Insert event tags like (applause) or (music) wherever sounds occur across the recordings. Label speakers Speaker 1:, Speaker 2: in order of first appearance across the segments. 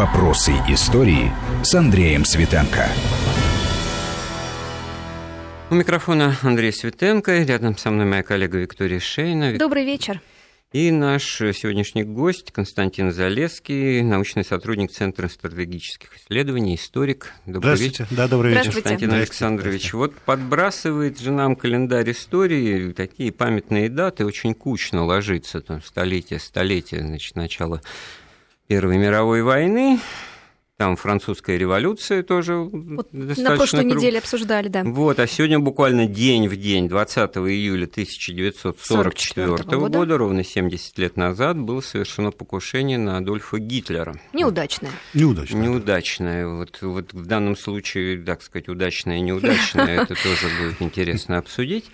Speaker 1: Вопросы истории с Андреем Светенко.
Speaker 2: У микрофона Андрей Светенко, рядом со мной моя коллега Виктория Шейна.
Speaker 3: Добрый вечер.
Speaker 2: И наш сегодняшний гость Константин Залеский, научный сотрудник Центра стратегических исследований, историк.
Speaker 4: Добрый Здравствуйте. вечер. Да, добрый вечер.
Speaker 2: Константин Александрович. Вот подбрасывает же нам календарь истории, такие памятные даты, очень кучно ложится, там, столетие, столетие, значит, начало Первой мировой войны, там французская революция тоже вот
Speaker 3: На прошлой круг... неделе обсуждали, да.
Speaker 2: Вот, а сегодня буквально день в день, 20 июля 1944 года, года, ровно 70 лет назад, было совершено покушение на Адольфа Гитлера.
Speaker 3: Неудачное.
Speaker 4: Неудачное.
Speaker 2: Неудачное. Вот, вот в данном случае, так сказать, удачное и неудачное, (laughs) это тоже будет интересно обсудить.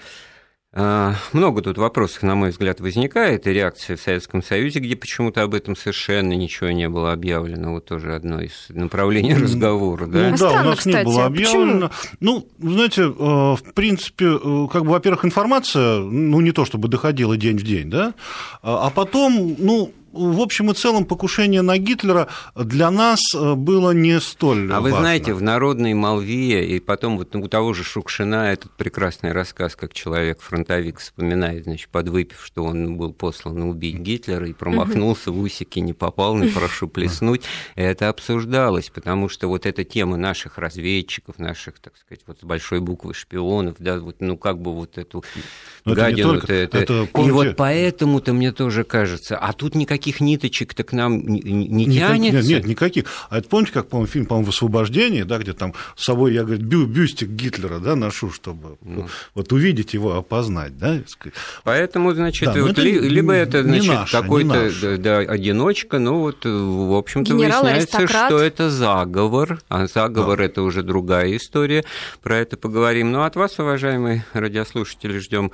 Speaker 2: А, много тут вопросов, на мой взгляд, возникает, и реакция в Советском Союзе, где почему-то об этом совершенно ничего не было объявлено, вот тоже одно из направлений разговора. Да,
Speaker 4: ну, да у нас кстати. не было объявлено. Почему? Ну, знаете, э, в принципе, э, как бы, во-первых, информация, ну, не то чтобы доходила день в день, да, а, а потом, ну, в общем и целом покушение на Гитлера для нас э, было не столь
Speaker 2: А
Speaker 4: важно.
Speaker 2: вы знаете, в народной молве, и потом вот у того же Шукшина этот прекрасный рассказ, как человек-фронтовик вспоминает, значит, подвыпив, что он был послан убить Гитлера и промахнулся, в усики не попал, не прошу плеснуть. Это обсуждалось, потому что вот эта тема наших разведчиков, наших, так сказать, вот с большой буквы шпионов, да, вот, ну как бы вот эту Но гадину. Это, это, это, помните... И вот поэтому-то мне тоже кажется, а тут никаких никаких ниточек-то к нам не, не тянется?
Speaker 4: Нет, нет, никаких. А это помните, как, по-моему, фильм, по-моему, «Высвобождение», да, где там с собой, я, говорю, бю бюстик Гитлера, да, ношу, чтобы ну. вот увидеть его, опознать, да?
Speaker 2: Поэтому, значит, да, вот это ли, либо это, значит, какой-то да, одиночка, ну вот, в общем-то, выясняется, что это заговор, а заговор да. – это уже другая история, про это поговорим. Ну, от вас, уважаемые радиослушатели, ждем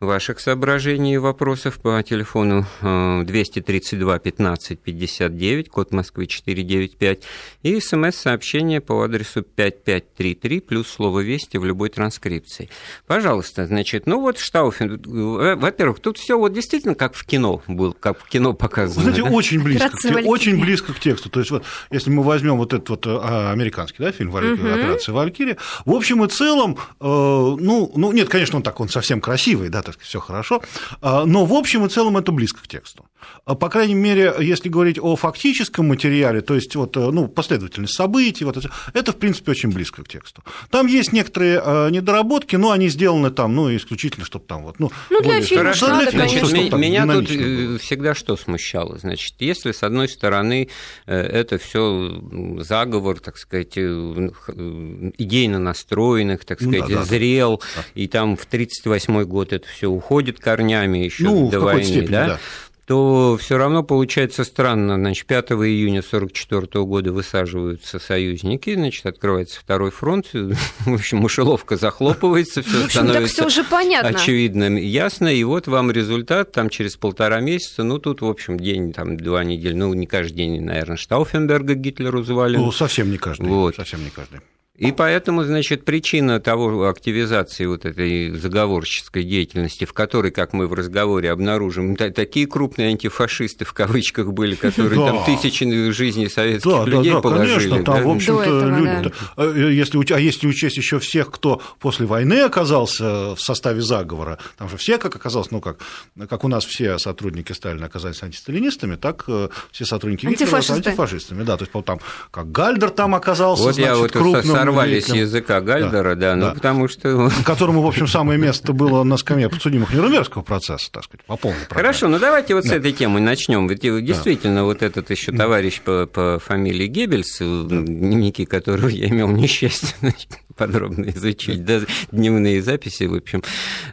Speaker 2: ваших соображений и вопросов по телефону 232 15 59, код Москвы 495, и смс-сообщение по адресу 5533, плюс слово «Вести» в любой транскрипции. Пожалуйста, значит, ну вот Штауфен, э, во-первых, тут все вот действительно как в кино был, как в кино показано.
Speaker 4: Знаете, да? очень близко, очень близко к тексту. То есть вот, если мы возьмем вот этот вот а, американский да, фильм «Операция Валькирия», в общем и целом, э, ну, ну, нет, конечно, он так, он совсем красивый, да, так сказать, все хорошо. А, но в общем и целом это близко к тексту. А, по крайней мере, если говорить о фактическом материале, то есть вот, э, ну, последовательность событий, вот это, это, в принципе, очень близко к тексту. Там есть некоторые э, недоработки, но они сделаны там, ну, исключительно, чтобы там вот, ну,
Speaker 3: ну для фильма,
Speaker 2: Хорошо, надо, значит, конечно. меня тут э, было. всегда что смущало, значит, если с одной стороны это все заговор, так сказать, идейно настроенных, так сказать, ну, да, зрел, да. и там в 1938 год это все уходит корнями еще ну, до войны, степени, да? да то все равно получается странно. Значит, 5 июня 1944 года высаживаются союзники, значит, открывается второй фронт, (laughs) в общем, мышеловка захлопывается, все становится
Speaker 3: уже понятно.
Speaker 2: очевидно, ясно, и вот вам результат, там через полтора месяца, ну, тут, в общем, день, там, два недели, ну, не каждый день, наверное, Штауфенберга Гитлеру звали.
Speaker 4: Ну, совсем не каждый, вот. совсем не каждый.
Speaker 2: И поэтому, значит, причина того активизации вот этой заговорческой деятельности, в которой, как мы в разговоре обнаружим, такие крупные антифашисты в кавычках были, которые да. там тысячи жизней советских да, людей да, да, положили.
Speaker 4: Конечно, там, да? в общем-то, люди, да. Э, если, а если учесть еще всех, кто после войны оказался в составе заговора, там же все, как оказалось, ну как, как у нас все сотрудники Сталина оказались антисталинистами, так э, все сотрудники Гитлера антифашистами. Да, то есть там, как Гальдер там оказался, вот значит, я вот крупным
Speaker 2: сорвали с языка Гальдера, да, да, ну да. потому что... (laughs)
Speaker 4: Которому, в общем, самое место было на скамье подсудимых Нюрнбергского процесса, так сказать, по полной
Speaker 2: программе. Хорошо, ну давайте вот да. с этой темы начнем. Ведь действительно, да. вот этот еще товарищ по, по фамилии Геббельс, да. дневники которого я имел несчастье (laughs) подробно изучить, да, дневные записи, в общем,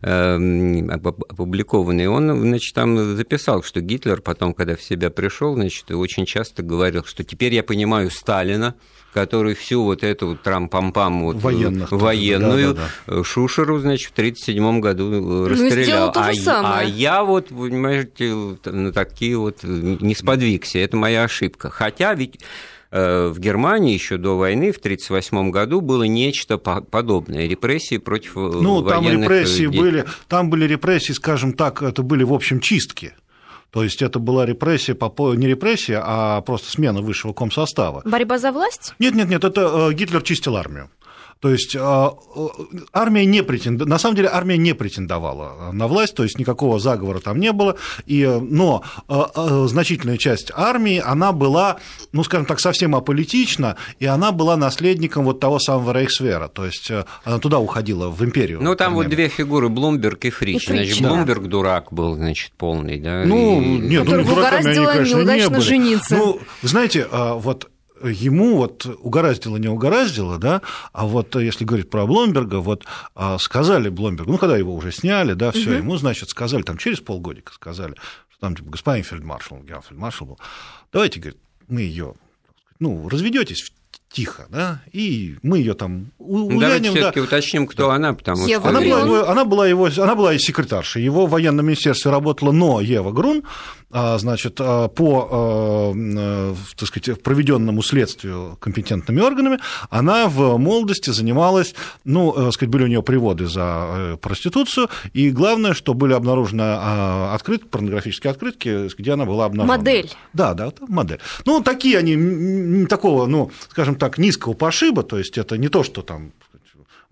Speaker 2: эм, опубликованные, он, значит, там записал, что Гитлер потом, когда в себя пришел, значит, очень часто говорил, что теперь я понимаю Сталина, который всю вот эту вот трам-пам-пам вот Военных, военную да, да, да. Шушеру, значит, в 1937 году ну, расстрелял.
Speaker 3: Ну, а, самое.
Speaker 2: а я вот, понимаете, на такие вот не сподвигся. Это моя ошибка. Хотя ведь э, в Германии еще до войны, в 1938 году, было нечто подобное. Репрессии против
Speaker 4: Ну, там репрессии были, там были репрессии, скажем так, это были, в общем, чистки. То есть это была репрессия, не репрессия, а просто смена высшего комсостава.
Speaker 3: Борьба за власть?
Speaker 4: Нет, нет, нет, это э, Гитлер чистил армию. То есть а, армия не претендовала, на самом деле армия не претендовала на власть, то есть никакого заговора там не было, и, но а, а, значительная часть армии, она была, ну, скажем так, совсем аполитична, и она была наследником вот того самого Рейхсвера, то есть она туда уходила, в империю.
Speaker 2: Ну, там вот две фигуры, Блумберг и Фрич. И Фрич значит, да. Блумберг дурак был, значит, полный, да?
Speaker 4: Ну, и... нет, ну, дураками они, конечно, не были.
Speaker 3: жениться.
Speaker 4: Ну, знаете, вот ему вот угораздило, не угораздило, да, а вот если говорить про Бломберга, вот а, сказали Бломбергу, ну, когда его уже сняли, да, все, угу. ему, значит, сказали, там через полгодика сказали, что там, типа, господин фельдмаршал, генерал-фельдмаршал был, давайте, говорит, мы ее, ну, разведетесь тихо, да, и мы ее там
Speaker 2: увянем. Давайте все-таки да. уточним, кто да. она, потому
Speaker 4: Ева что... Она была, его, она, была его, она была и секретарша, его в военном министерстве работала, но Ева Грун, значит, а, по, а, так сказать, проведенному следствию компетентными органами, она в молодости занималась, ну, так сказать, были у нее приводы за э, проституцию, и главное, что были обнаружены открытки, порнографические открытки, где она была обнаружена.
Speaker 3: Модель.
Speaker 4: Да, да, модель. Ну, такие они, такого, ну, скажем так, низкого пошиба, то есть это не то, что там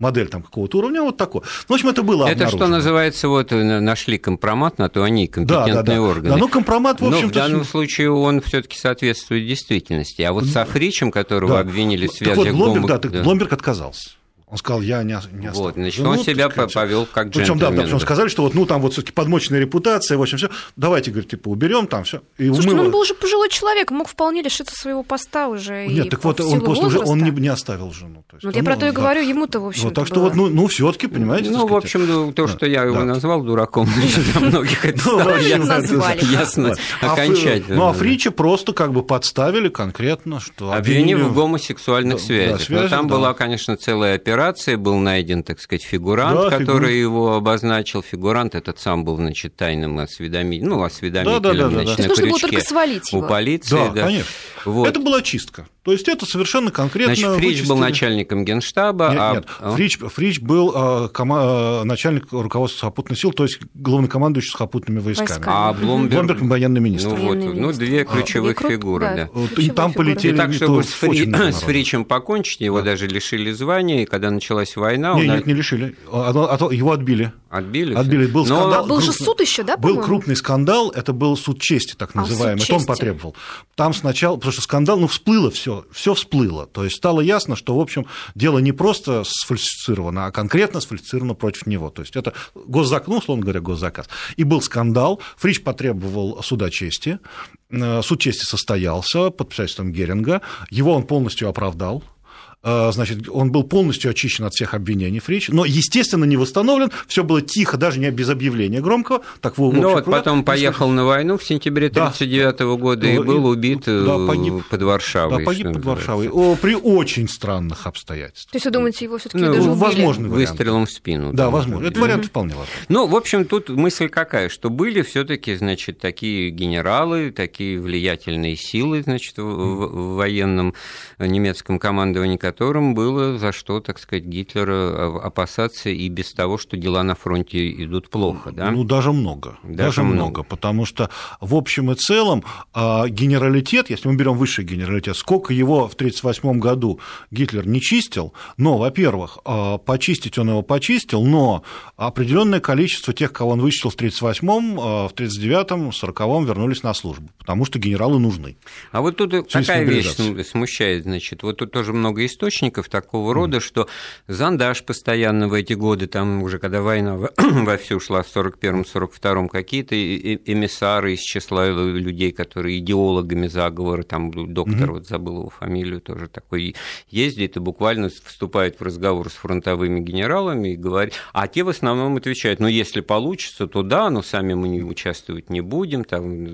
Speaker 4: модель там какого-то уровня, вот такой. Ну, в общем, это было
Speaker 2: Это что называется, вот э, нашли компромат, на то они компетентные да, да, да. органы.
Speaker 4: Да, ну, компромат, в общем
Speaker 2: Но в данном случае он все таки соответствует действительности. А вот с Афричем, которого да. обвинили в связях... Так
Speaker 4: вот, Бломберг, да, так, Бломберг отказался. Он сказал, я не, не
Speaker 2: оставлю. Вот, значит, он ну, себя повел как
Speaker 4: Причем, да, да, причем сказали, что вот, ну, там вот все-таки подмоченная репутация, в общем, все. Давайте, говорит, типа, уберем там все.
Speaker 3: Слушайте, мы... ну, он был уже пожилой человек, мог вполне лишиться своего поста уже.
Speaker 4: Нет, так вот, он просто уже он не, не оставил жену.
Speaker 3: То есть, вот он, я про то и да. говорю, ему-то, в общем. Вот,
Speaker 4: так что вот, ну, ну все-таки, понимаете.
Speaker 2: Ну, в общем, ну, то, что я его назвал дураком, (laughs) для многих это
Speaker 3: ну,
Speaker 2: ясно а окончательно.
Speaker 4: Ну, а Фрича просто как бы подставили конкретно, что...
Speaker 2: Обвинив в гомосексуальных связях. Но там была, конечно, целая операция, был найден так сказать, фигурант, да, который фигур... его обозначил. Фигурант этот сам был, значит, тайным осведомителем, ну, осведомителем, да, да, да, значит, да, да. на
Speaker 3: крючке нужно было только свалить его.
Speaker 2: у полиции. Да,
Speaker 4: да. конечно. Вот. Это была чистка. То есть это совершенно конкретно.
Speaker 2: Значит, Фрич вычистили... был начальником генштаба.
Speaker 4: Нет, а... нет. Фрич, Фрич был э, кома... Э, начальник руководства сухопутных сил, то есть главнокомандующий сухопутными войсками. войсками.
Speaker 2: А Бломберг...
Speaker 4: Бломберг военный министр.
Speaker 2: Ну, вот, ну две ключевых а, фигуры. Да.
Speaker 4: Да. И там полетели. И
Speaker 2: так, чтобы с, Фри... с Фричем покончить, его да. даже лишили звания, и когда началась война...
Speaker 4: Нет, он... нет, не лишили. Его отбили.
Speaker 2: Отбили?
Speaker 4: Отбили. Был
Speaker 3: Но... скандал. А был же суд еще, да,
Speaker 4: Был крупный скандал, это был суд чести, так называемый. А, суд чести. он потребовал. Там сначала, потому что скандал, ну, всплыло все, все всплыло. То есть стало ясно, что, в общем, дело не просто сфальсифицировано, а конкретно сфальсифицировано против него. То есть это госзаказ, ну, условно говоря, госзаказ. И был скандал, Фрич потребовал суда чести, э, суд чести состоялся под председательством Геринга, его он полностью оправдал, значит, он был полностью очищен от всех обвинений Фрич, но, естественно, не восстановлен, все было тихо, даже не без объявления громкого. Так, в
Speaker 2: ну вот, потом поехал на войну в сентябре 1939 да. года и был убит да, э, погиб, под Варшавой.
Speaker 4: Да, погиб под Варшавой, о, при очень странных обстоятельствах.
Speaker 3: То есть вы думаете, его все таки ну, даже убили?
Speaker 4: Возможно,
Speaker 2: Выстрелом в спину.
Speaker 4: Да, возможно. Это вариант вполне возможно.
Speaker 2: Ну, в общем, тут мысль какая, что были все таки значит, такие генералы, такие влиятельные силы, значит, в, в военном немецком командовании, которым было за что, так сказать, Гитлера опасаться и без того, что дела на фронте идут плохо, да?
Speaker 4: Ну, даже много. Даже, даже много. много, потому что в общем и целом а, генералитет, если мы берем высший генералитет, сколько его в 1938 году Гитлер не чистил, но, во-первых, а, почистить он его почистил, но определенное количество тех, кого он вычислил в 1938-м, а, в 1939-м, 1940-м вернулись на службу, потому что генералы нужны.
Speaker 2: А вот тут такая вещь смущает, значит, вот тут тоже много источников такого рода, что Зандаш постоянно в эти годы, там уже когда война вовсю (clears throat) шла в 41-м, 42-м, какие-то эмиссары из числа людей, которые идеологами заговора, там доктор, mm-hmm. вот забыл его фамилию, тоже такой ездит и буквально вступает в разговор с фронтовыми генералами и говорит, а те в основном отвечают, ну, если получится, то да, но сами мы не участвовать не будем, там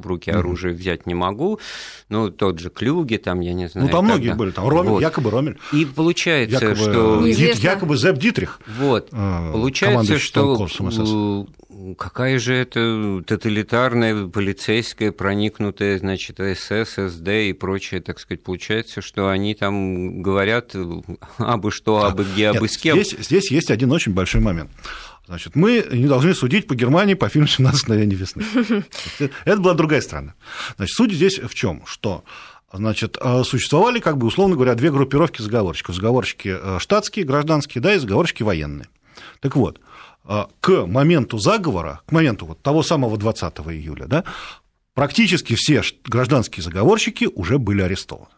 Speaker 2: в руки оружие mm-hmm. взять не могу, ну, тот же Клюги, там, я не знаю.
Speaker 4: Ну, там многие были, там Роммель, вот. якобы Ромель.
Speaker 2: И получается, якобы, что...
Speaker 4: Якобы Зеп Дитрих.
Speaker 2: Вот. Получается, что какая же это тоталитарная, полицейская, проникнутая, значит, СС, СД и прочее, так сказать, получается, что они там говорят абы что, абы где, абы с кем.
Speaker 4: Здесь, здесь есть один очень большой момент. Значит, мы не должны судить по Германии по фильму «17 мгновений весны». (laughs) Это была другая страна. Значит, суть здесь в чем? Что Значит, э, существовали, как бы, условно говоря, две группировки заговорщиков. Заговорщики э, штатские, гражданские, да, и заговорщики военные. Так вот, э, к моменту заговора, к моменту вот того самого 20 июля, да, практически все гражданские заговорщики уже были арестованы.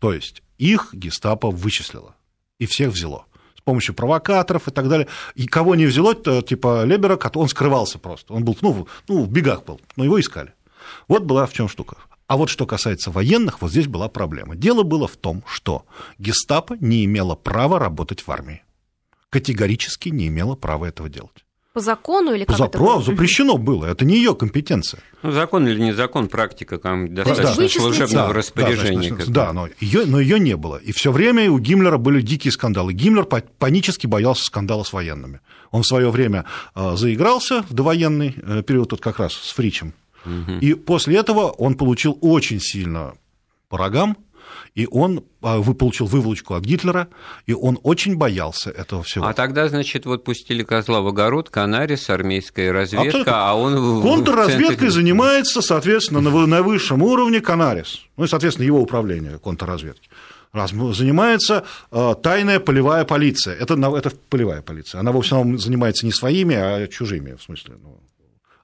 Speaker 4: То есть их гестапо вычислило и всех взяло с помощью провокаторов и так далее. И кого не взяло, то, типа Лебера, он скрывался просто. Он был, ну, ну, в бегах был, но его искали. Вот была в чем штука. А вот что касается военных, вот здесь была проблема. Дело было в том, что гестапо не имело права работать в армии. Категорически не имело права этого делать.
Speaker 3: По закону или как
Speaker 4: За,
Speaker 3: это было?
Speaker 4: Запрещено было, это не ее компетенция.
Speaker 2: Ну, закон или не закон, практика там достаточно да, служебного да, распоряжения.
Speaker 4: Да, да, но ее, но ее не было. И все время у Гиммлера были дикие скандалы. Гиммлер панически боялся скандала с военными. Он в свое время э, заигрался в довоенный э, период, вот как раз с Фричем, и после этого он получил очень сильно по рогам, и он а, вы получил выволочку от Гитлера, и он очень боялся этого всего.
Speaker 2: А тогда, значит, вот пустили козла в огород, Канарис, армейская разведка, Абсолютно. а он...
Speaker 4: Контрразведкой центре... занимается, соответственно, на, на высшем уровне Канарис, ну и, соответственно, его управление контрразведки. Раз, занимается э, тайная полевая полиция. Это, это полевая полиция. Она, в основном, занимается не своими, а чужими, в смысле, ну,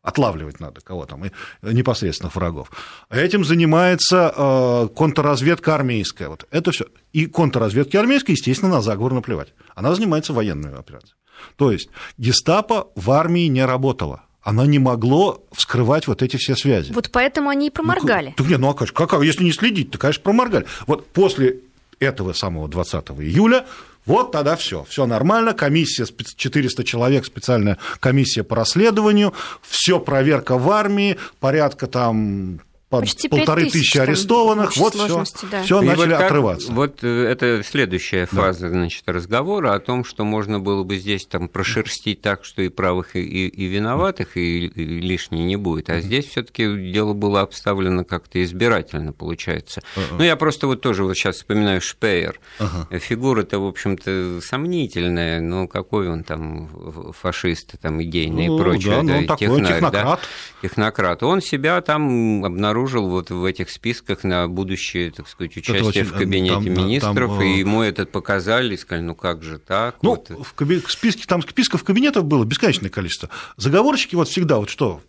Speaker 4: отлавливать надо кого там, непосредственных врагов. Этим занимается э, контрразведка армейская. Вот это все. И контрразведке армейской, естественно, на заговор наплевать. Она занимается военной операцией. То есть гестапо в армии не работало она не могло вскрывать вот эти все связи.
Speaker 3: Вот поэтому они и проморгали.
Speaker 4: Ну, так нет, ну а как, как, если не следить, то, конечно, проморгали. Вот после этого самого 20 июля вот тогда все, все нормально, комиссия, 400 человек, специальная комиссия по расследованию, все проверка в армии, порядка там Почти полторы тысячи арестованных, вот все, да. все начали вот как, отрываться.
Speaker 2: Вот э, это следующая фаза да. значит, разговора о том, что можно было бы здесь там прошерстить так, что и правых, и, и виноватых, и, и лишней не будет. А здесь все таки дело было обставлено как-то избирательно, получается. Uh-uh. Ну, я просто вот тоже вот сейчас вспоминаю Шпеер. Uh-huh. Фигура-то, в общем-то, сомнительная, но какой он там фашист, там, идейный ну, и прочее. Да, да,
Speaker 4: ну, такой технарь, технократ.
Speaker 2: Да, технократ. Он себя там обнаружил обнаружил вот в этих списках на будущее, так сказать, участие очень, в кабинете там, министров, там, и э, ему этот показали, и сказали, ну как же так?
Speaker 4: Ну, вот. в, каби... списке, там списков кабинетов было бесконечное количество. Заговорщики вот всегда, вот что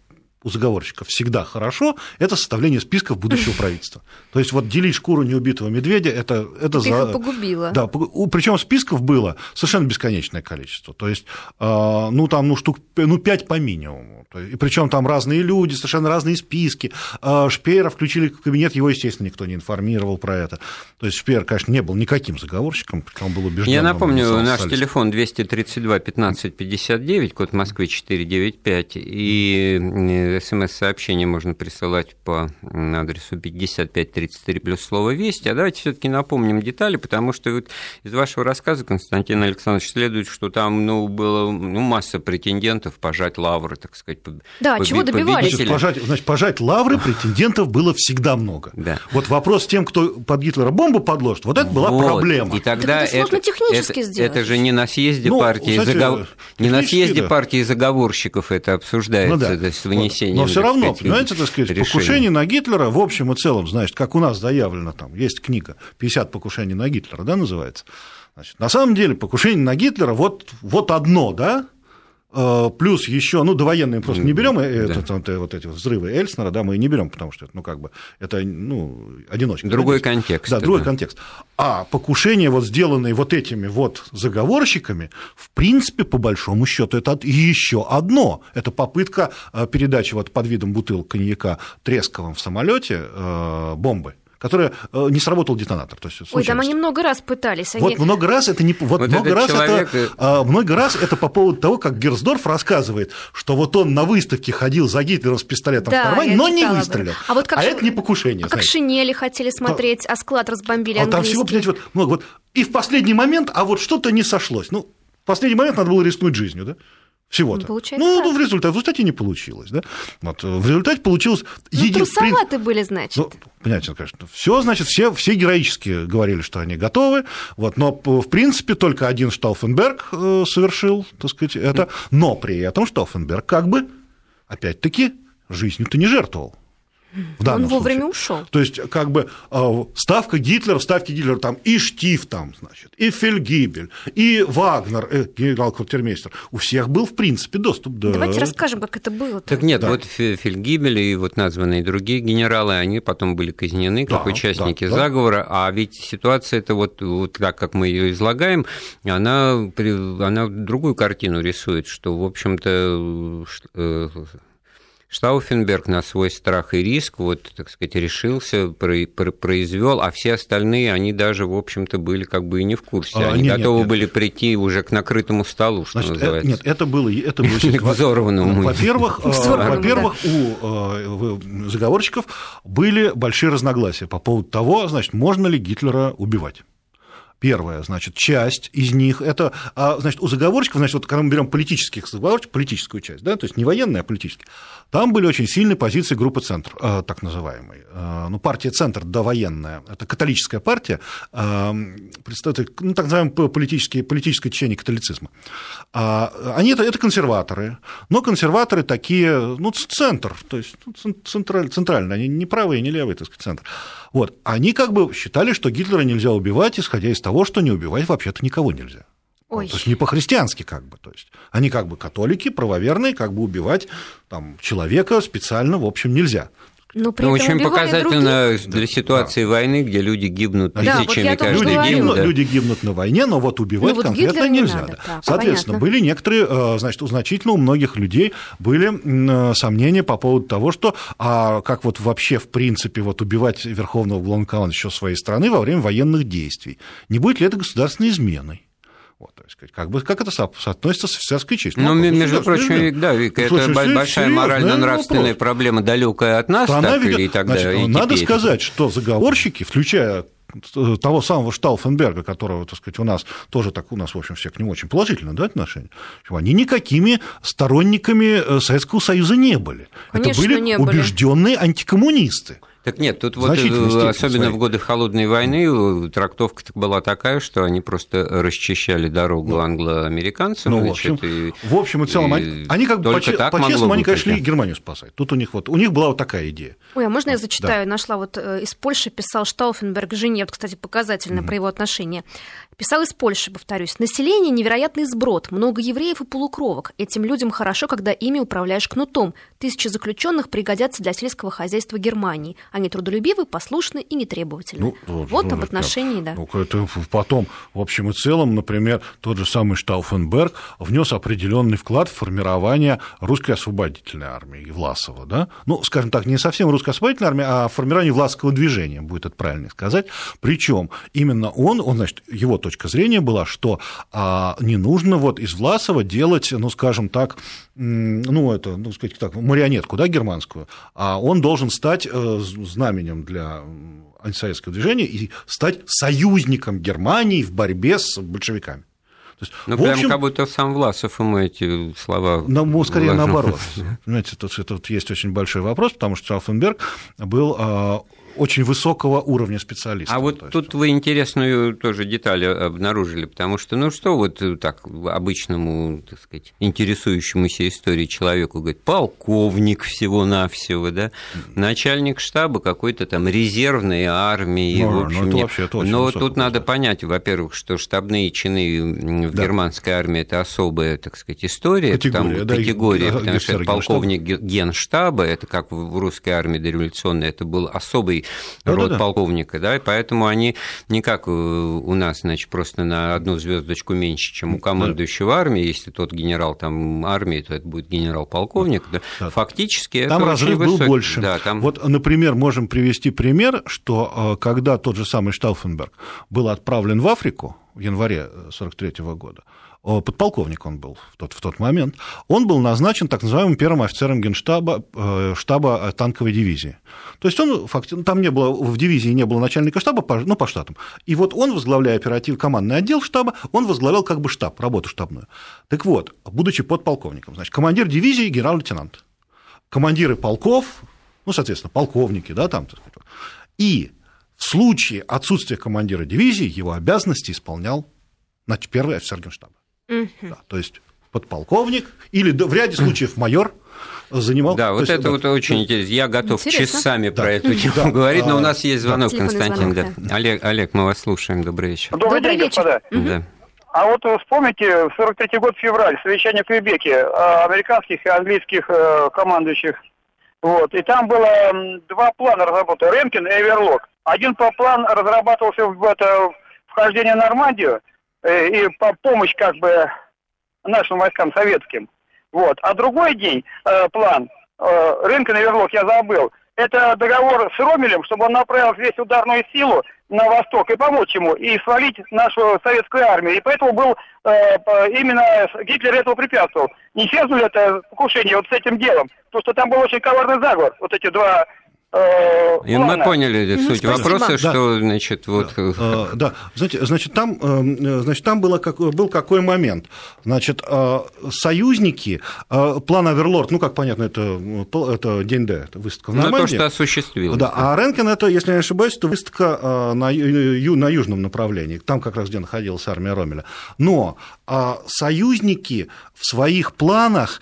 Speaker 4: у заговорщиков всегда хорошо, это составление списков будущего (laughs) правительства. То есть вот делить шкуру неубитого медведя, это, это
Speaker 3: за... погубило.
Speaker 4: Да, причем списков было совершенно бесконечное количество. То есть, а, ну, там, ну, штук, ну, пять по минимуму. И причем там разные люди, совершенно разные списки. А, Шпеера включили в кабинет, его, естественно, никто не информировал про это. То есть Шпеер, конечно, не был никаким заговорщиком, он был убежден.
Speaker 2: Я напомню, наш телефон 232 15 59, код Москвы 495, и смс-сообщение можно присылать по адресу 5533 плюс слово «Вести». А давайте все таки напомним детали, потому что вот из вашего рассказа, Константин Александрович, следует, что там ну, было ну, масса претендентов пожать лавры, так сказать.
Speaker 3: Да, чего добивались?
Speaker 4: Значит пожать, значит, пожать лавры претендентов было всегда много. Да. Вот вопрос с тем, кто под Гитлера бомбу подложит, вот это была вот. проблема.
Speaker 2: И тогда это, это, это, это же не на съезде ну, партии, кстати, загов... не на съезде да. партии заговорщиков это обсуждается, ну, да. то есть вынесение.
Speaker 4: Но все равно, сказать, понимаете, так сказать, решение. покушение на Гитлера в общем и целом, значит, как у нас заявлено, там есть книга «50 покушений на Гитлера», да, называется. Значит, на самом деле покушение на Гитлера вот, вот одно, да, плюс еще, ну, довоенные просто не берем, э, да. это, вот эти взрывы Эльснера, да, мы не берем, потому что, ну, как бы, это, ну, одиночка.
Speaker 2: Другой контекст.
Speaker 4: Да, другой да. контекст. А покушения, вот сделанные вот этими вот заговорщиками, в принципе, по большому счету, это еще одно. Это попытка э, передачи вот под видом бутылок коньяка Тресковым в самолете бомбы которая э, не сработал детонатор. То есть,
Speaker 3: Ой, там они много раз пытались. Они...
Speaker 4: Вот много раз это не... Вот, вот много, раз человек... это, а, много раз это по поводу того, как Герсдорф рассказывает, что вот он на выставке ходил за Гитлером с пистолетом да, в кармане, но не выстрелил. А, вот как а ш... это не покушение.
Speaker 3: А знаете. как шинели хотели смотреть, а, а склад разбомбили а
Speaker 4: там всего, понимаете, вот много. Вот, и в последний момент, а вот что-то не сошлось. Ну, в последний момент надо было рискнуть жизнью, да? Всего-то. Ну, ну, в результате, в результате не получилось. Да? Вот, в результате получилось...
Speaker 3: Ну, еди... трусоваты были, значит. Ну,
Speaker 4: понимаете, конечно, все, значит, все, все героически говорили, что они готовы, вот, но, в принципе, только один Штауфенберг э, совершил, так сказать, это, но при этом Штауфенберг как бы, опять-таки, жизнью-то не жертвовал.
Speaker 3: В данном Он вовремя ушел.
Speaker 4: То есть, как бы а, ставка Гитлера, ставки Гитлера там и Штиф там, значит, и Фельгибель, и Вагнер, э, генерал-квартирмейстер. У всех был, в принципе, доступ до...
Speaker 3: Давайте расскажем, как это было. -то.
Speaker 2: Так нет, да. вот Фельгибель и вот названные другие генералы, они потом были казнены как да, участники да, заговора, да. а ведь ситуация это вот, вот так, как мы ее излагаем, она, она другую картину рисует, что, в общем-то, э, Штауфенберг на свой страх и риск, вот, так сказать, решился, произвел, а все остальные, они даже, в общем-то, были как бы и не в курсе. А, они нет, готовы нет, были нет. прийти уже к накрытому столу, что Значит, называется.
Speaker 4: Нет, это было... Это было (laughs)
Speaker 2: взорванному.
Speaker 4: Во-первых, во-первых, у заговорщиков были большие разногласия по поводу того, значит, можно ли Гитлера убивать. Первая, значит, часть из них, это, а, значит, у заговорщиков, значит, вот когда мы берем политических заговорщиков, политическую часть, да, то есть не военная, а политическая, там были очень сильные позиции группы «Центр», э, так называемой. Э, ну, партия «Центр» довоенная, это католическая партия, представляет, ну, так называемое политическое, политическое течение католицизма. А, они это, это консерваторы, но консерваторы такие, ну, центр, то есть ну, централь, центральные, они не правые, не левые, так сказать, центр. Вот, они как бы считали, что Гитлера нельзя убивать, исходя из того, что не убивать вообще-то никого нельзя. Ой. То есть не по-христиански как бы. То есть они как бы католики, правоверные, как бы убивать там, человека специально, в общем, нельзя.
Speaker 2: Но при ну, очень показательно других. для ситуации да. войны, где люди гибнут тысячами да, вот каждый
Speaker 4: люди
Speaker 2: день.
Speaker 4: Гибнут, да. Люди гибнут на войне, но вот убивать ну, вот конкретно нельзя. Не надо, да. Соответственно, понятно. были некоторые, э, значит, значительно у многих людей были сомнения по поводу того, что а как вот вообще в принципе вот убивать верховного главнокомандующего своей страны во время военных действий. Не будет ли это государственной изменой? Вот, то есть, как, бы, как это соотносится с офицерской честью?
Speaker 2: Ну, ну между прочим, да, Вика, это Слушай, большая морально-нравственная проблема, далекая от нас, так, ведет... и тогда Значит, и
Speaker 4: Надо теперь. сказать, что заговорщики, включая того самого Штауфенберга, которого, так сказать, у нас тоже так, у нас, в общем, все к нему очень положительно да, отношения, они никакими сторонниками э, Советского Союза не были. Конечно, Это были убежденные антикоммунисты.
Speaker 2: Так нет, тут вот э, особенно в годы холодной войны трактовка была такая, что они просто расчищали дорогу ну, англо-американцам.
Speaker 4: Ну, значит, в, общем, и, в общем и целом, и они, как бы по-честному, они, конечно, шли Германию спасать. Тут у них вот, у них была вот такая идея.
Speaker 3: Ой, а можно я зачитаю? Да. Нашла вот э, из Польши писал Штауфенберг жене, вот, кстати, показательно mm-hmm. про его отношения. Писал из Польши, повторюсь. Население – невероятный сброд, много евреев и полукровок. Этим людям хорошо, когда ими управляешь кнутом. Тысячи заключенных пригодятся для сельского хозяйства Германии. Они трудолюбивы, послушны и нетребовательны. Ну, вот, вот об отношении, да.
Speaker 4: Ну, это потом, в общем и целом, например, тот же самый Штауфенберг внес определенный вклад в формирование русской освободительной армии Власова. Да? Ну, скажем так, не совсем русской освободительной армии, а формирование власского движения, будет это правильно сказать. Причем именно он, он, значит, его точка зрения была, что а, не нужно вот из Власова делать, ну, скажем так, ну, это, ну, сказать так, марионетку, да, германскую, а он должен стать э, знаменем для антисоветского движения и стать союзником Германии в борьбе с большевиками.
Speaker 2: То есть, ну, прям общем, как будто сам Власов ему эти слова
Speaker 4: Ну, скорее вложил. наоборот. (laughs) Понимаете, тут, тут есть очень большой вопрос, потому что Шауфенберг был а, очень высокого уровня специалистов.
Speaker 2: А вот есть... тут вы интересную тоже деталь обнаружили, потому что, ну что вот так обычному, так сказать, интересующемуся историей человеку говорит, полковник всего-навсего, да, начальник штаба какой-то там резервной армии, ну, в ну, общем, ну, вообще, но тут надо понять, во-первых, что штабные чины в да. германской армии это особая, так сказать, история, категория, там, да, категория потому что это полковник генштаба, это как в русской армии дореволюционной, это был особый высший род да, полковника, да, и поэтому они не как у нас, значит, просто на одну звездочку меньше, чем у командующего армии, если тот генерал там армии, то это будет генерал-полковник, да. Да. фактически
Speaker 4: там это разрыв был высокий. больше. Да, там... Вот, например, можем привести пример, что э, когда тот же самый Штауфенберг был отправлен в Африку в январе 1943 года, подполковник он был в тот, в тот момент, он был назначен так называемым первым офицером генштаба э, штаба танковой дивизии. То есть он фактически, там не было, в дивизии не было начальника штаба, ну, по штатам. И вот он, возглавляя оператив командный отдел штаба, он возглавлял как бы штаб, работу штабную. Так вот, будучи подполковником, значит, командир дивизии генерал-лейтенант, командиры полков, ну, соответственно, полковники, да, там, так сказать. И в случае отсутствия командира дивизии его обязанности исполнял значит, первый офицер генштаба. Угу. Да, то есть подполковник или в ряде случаев майор занимал.
Speaker 2: Да, вот есть, это да. вот очень интересно. Я готов интересно. часами да. про эту тему да. говорить, но у нас есть звонок, да. Константин. Звонок, да. Олег, Олег, мы вас слушаем. Добрый вечер.
Speaker 5: Добрый, Добрый день, вечер. господа. Угу. Да. А вот вспомните, 43 год, февраль, совещание в Квебеке американских и английских э, командующих. Вот. И там было два плана разработаны, Ренкин и Эверлок. Один по план разрабатывался в это вхождение в Нормандию, и по помощь как бы нашим войскам советским. Вот. А другой день, э, план, э, рынка на верлок я забыл, это договор с Ромелем, чтобы он направил весь ударную силу на восток и помочь ему, и свалить нашу советскую армию. И поэтому был э, именно Гитлер этого препятствовал. Не исчезнули это покушение вот с этим делом, потому что там был очень коварный заговор, вот эти два
Speaker 2: Э, И мы поняли суть Спасибо. вопроса, да. что, значит, вот... Да,
Speaker 4: э, да. Знаете, значит, там, э, значит, там было, был какой момент. Значит, союзники, план Аверлорд, ну, как понятно, это, это день Д, это выставка в Нормандии.
Speaker 2: Ну, то, что осуществилось.
Speaker 4: Да, а Ренкен, это, если я не ошибаюсь, это выставка на, на южном направлении, там как раз, где находилась армия Ромеля. Но союзники в своих планах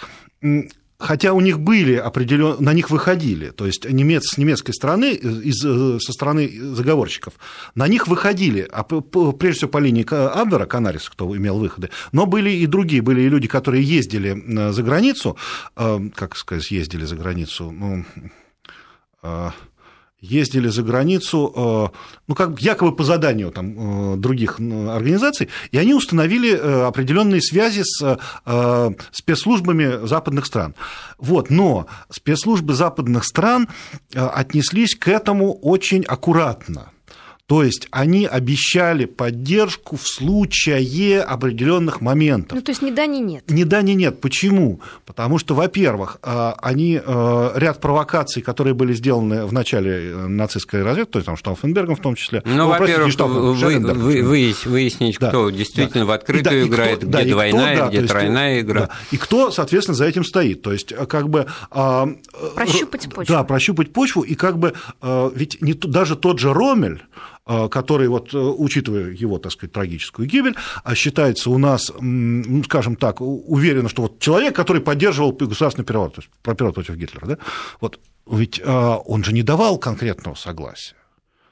Speaker 4: хотя у них были определенные, на них выходили, то есть немец, с немецкой стороны, из, со стороны заговорщиков, на них выходили, а прежде всего по линии Абвера, Канарис, кто имел выходы, но были и другие, были и люди, которые ездили за границу, э, как сказать, ездили за границу, ну, э, ездили за границу, э, ну, как якобы по заданию там, э, других организаций, и они установили э, определенные связи с спецслужбами западных стран. Вот, но спецслужбы западных стран отнеслись к этому очень аккуратно. То есть они обещали поддержку в случае определенных моментов.
Speaker 3: Ну, то есть ни да, ни нет.
Speaker 4: Ни да, ни нет. Почему? Потому что, во-первых, а, они а, ряд провокаций, которые были сделаны в начале э, нацистской разведки, то есть там Штауфенбергом в том числе.
Speaker 2: Ну, во-первых, вы, вы, выяснить, да, кто действительно да. в открытую и да, играет, кто, где да, двойная, кто, да, где тройная есть, игра. Да.
Speaker 4: И кто, соответственно, за этим стоит. То есть, э, как бы...
Speaker 3: А, прощупать почву.
Speaker 4: Да, прощупать почву, и как бы ведь не, даже тот же Ромель, Э, который, вот, э, учитывая его, так сказать, трагическую гибель, а считается у нас, ну, скажем так, уверенно, что вот человек, который поддерживал государственный переворот, то есть переворот против Гитлера, да, вот, ведь э, он же не давал конкретного согласия.